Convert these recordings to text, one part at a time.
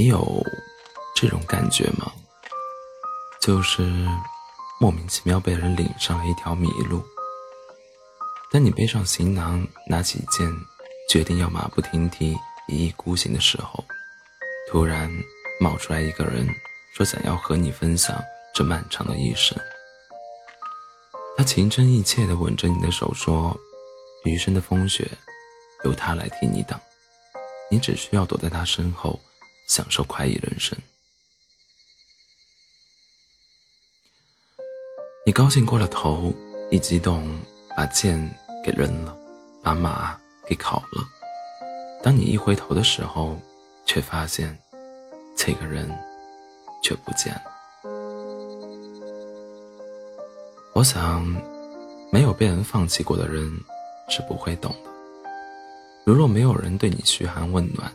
你有这种感觉吗？就是莫名其妙被人领上了一条迷路。当你背上行囊，拿起剑，决定要马不停蹄、一意孤行的时候，突然冒出来一个人，说想要和你分享这漫长的一生。他情真意切地吻着你的手，说：“余生的风雪，由他来替你挡，你只需要躲在他身后，享受快意人生。”你高兴过了头，一激动把剑给扔了，把马给烤了。当你一回头的时候，却发现这个人却不见了。我想，没有被人放弃过的人是不会懂的。如若没有人对你嘘寒问暖，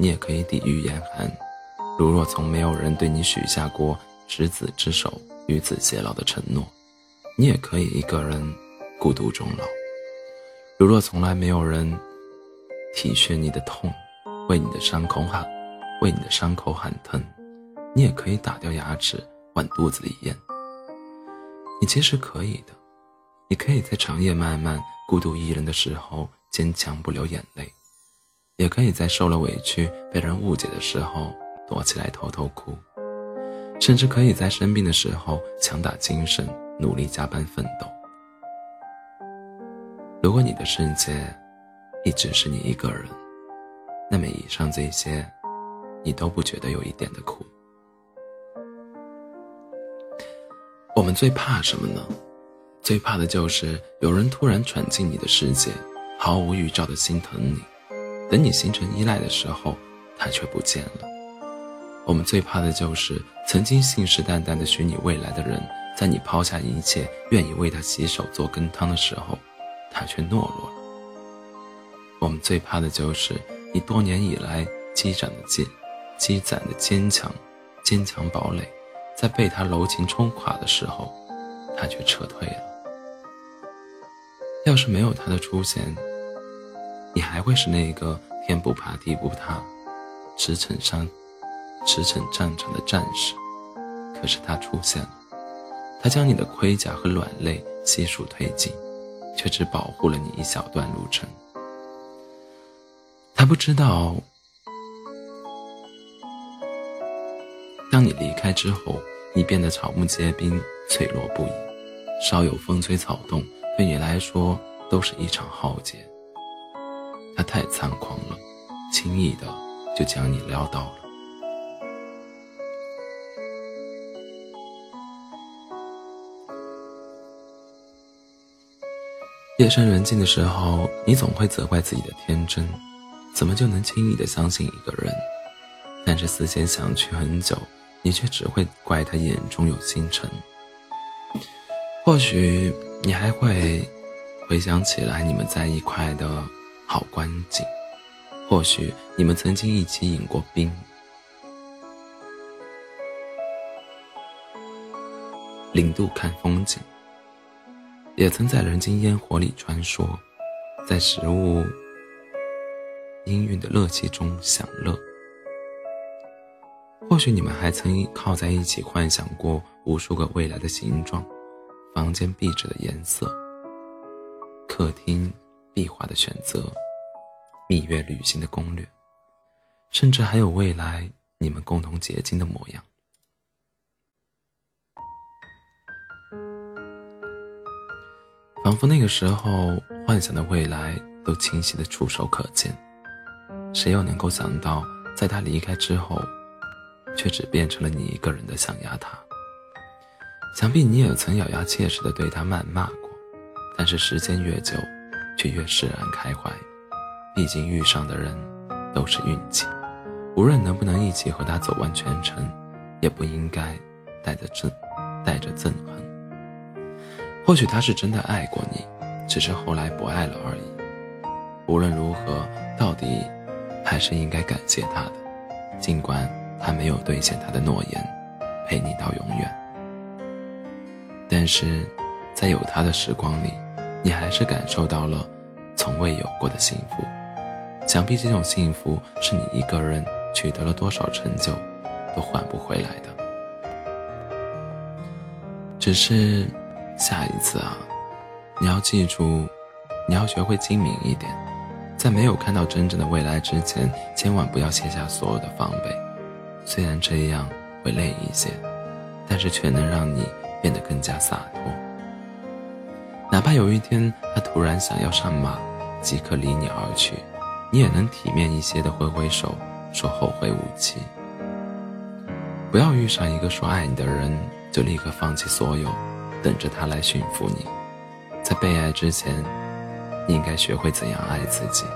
你也可以抵御严寒；如若从没有人对你许下过执子之手、与子偕老的承诺，你也可以一个人孤独终老；如若从来没有人体恤你的痛，为你的伤口喊，为你的伤口喊疼，你也可以打掉牙齿往肚子里咽。你其实可以的，你可以在长夜漫漫、孤独一人的时候坚强不流眼泪，也可以在受了委屈、被人误解的时候躲起来偷偷哭，甚至可以在生病的时候强打精神、努力加班奋斗。如果你的世界一直是你一个人，那么以上这些，你都不觉得有一点的苦。我们最怕什么呢？最怕的就是有人突然闯进你的世界，毫无预兆的心疼你，等你形成依赖的时候，他却不见了。我们最怕的就是曾经信誓旦旦的许你未来的人，在你抛下一切，愿意为他洗手做羹汤的时候，他却懦弱了。我们最怕的就是你多年以来积攒的坚积攒的坚强，坚强堡垒。在被他柔情冲垮的时候，他却撤退了。要是没有他的出现，你还会是那个天不怕地不怕、驰骋山、驰骋战场的战士。可是他出现了，他将你的盔甲和软肋悉数推进，却只保护了你一小段路程。他不知道。当你离开之后，你变得草木皆兵，脆弱不已。稍有风吹草动，对你来说都是一场浩劫。太猖狂了，轻易的就将你撩到了。夜深人静的时候，你总会责怪自己的天真，怎么就能轻易的相信一个人？但是思前想去很久。你却只会怪他眼中有星辰。或许你还会回想起来你们在一块的好光景，或许你们曾经一起饮过冰，零度看风景，也曾在人间烟火里穿梭，在食物氤氲的热气中享乐。或许你们还曾靠在一起幻想过无数个未来的形状，房间壁纸的颜色，客厅壁画的选择，蜜月旅行的攻略，甚至还有未来你们共同结晶的模样。仿佛那个时候幻想的未来都清晰的触手可见，谁又能够想到，在他离开之后？却只变成了你一个人的象牙塔。想必你也曾咬牙切齿的对他谩骂过，但是时间越久，却越释然开怀。毕竟遇上的人都是运气，无论能不能一起和他走完全程，也不应该带着憎带着憎恨。或许他是真的爱过你，只是后来不爱了而已。无论如何，到底还是应该感谢他的，尽管。他没有兑现他的诺言，陪你到永远。但是，在有他的时光里，你还是感受到了从未有过的幸福。想必这种幸福是你一个人取得了多少成就，都换不回来的。只是，下一次啊，你要记住，你要学会精明一点，在没有看到真正的未来之前，千万不要卸下所有的防备。虽然这样会累一些，但是却能让你变得更加洒脱。哪怕有一天他突然想要上马，即刻离你而去，你也能体面一些的挥挥手，说后会无期。不要遇上一个说爱你的人。就立刻放弃所有，等着他来驯服你。在被爱之前，你应该学会怎样爱自己。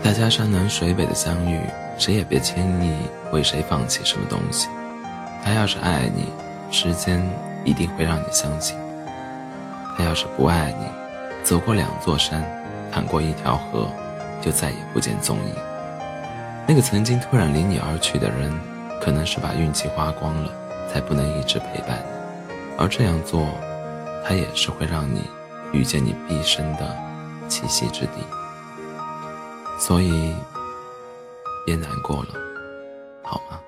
大家山南水北的相遇，谁也别轻易为谁放弃什么东西。他要是爱你，时间一定会让你相信；他要是不爱你，走过两座山，淌过一条河，就再也不见踪影。那个曾经突然离你而去的人，可能是把运气花光了，才不能一直陪伴你。而这样做，他也是会让你遇见你毕生的栖息之地。所以，别难过了，好吗？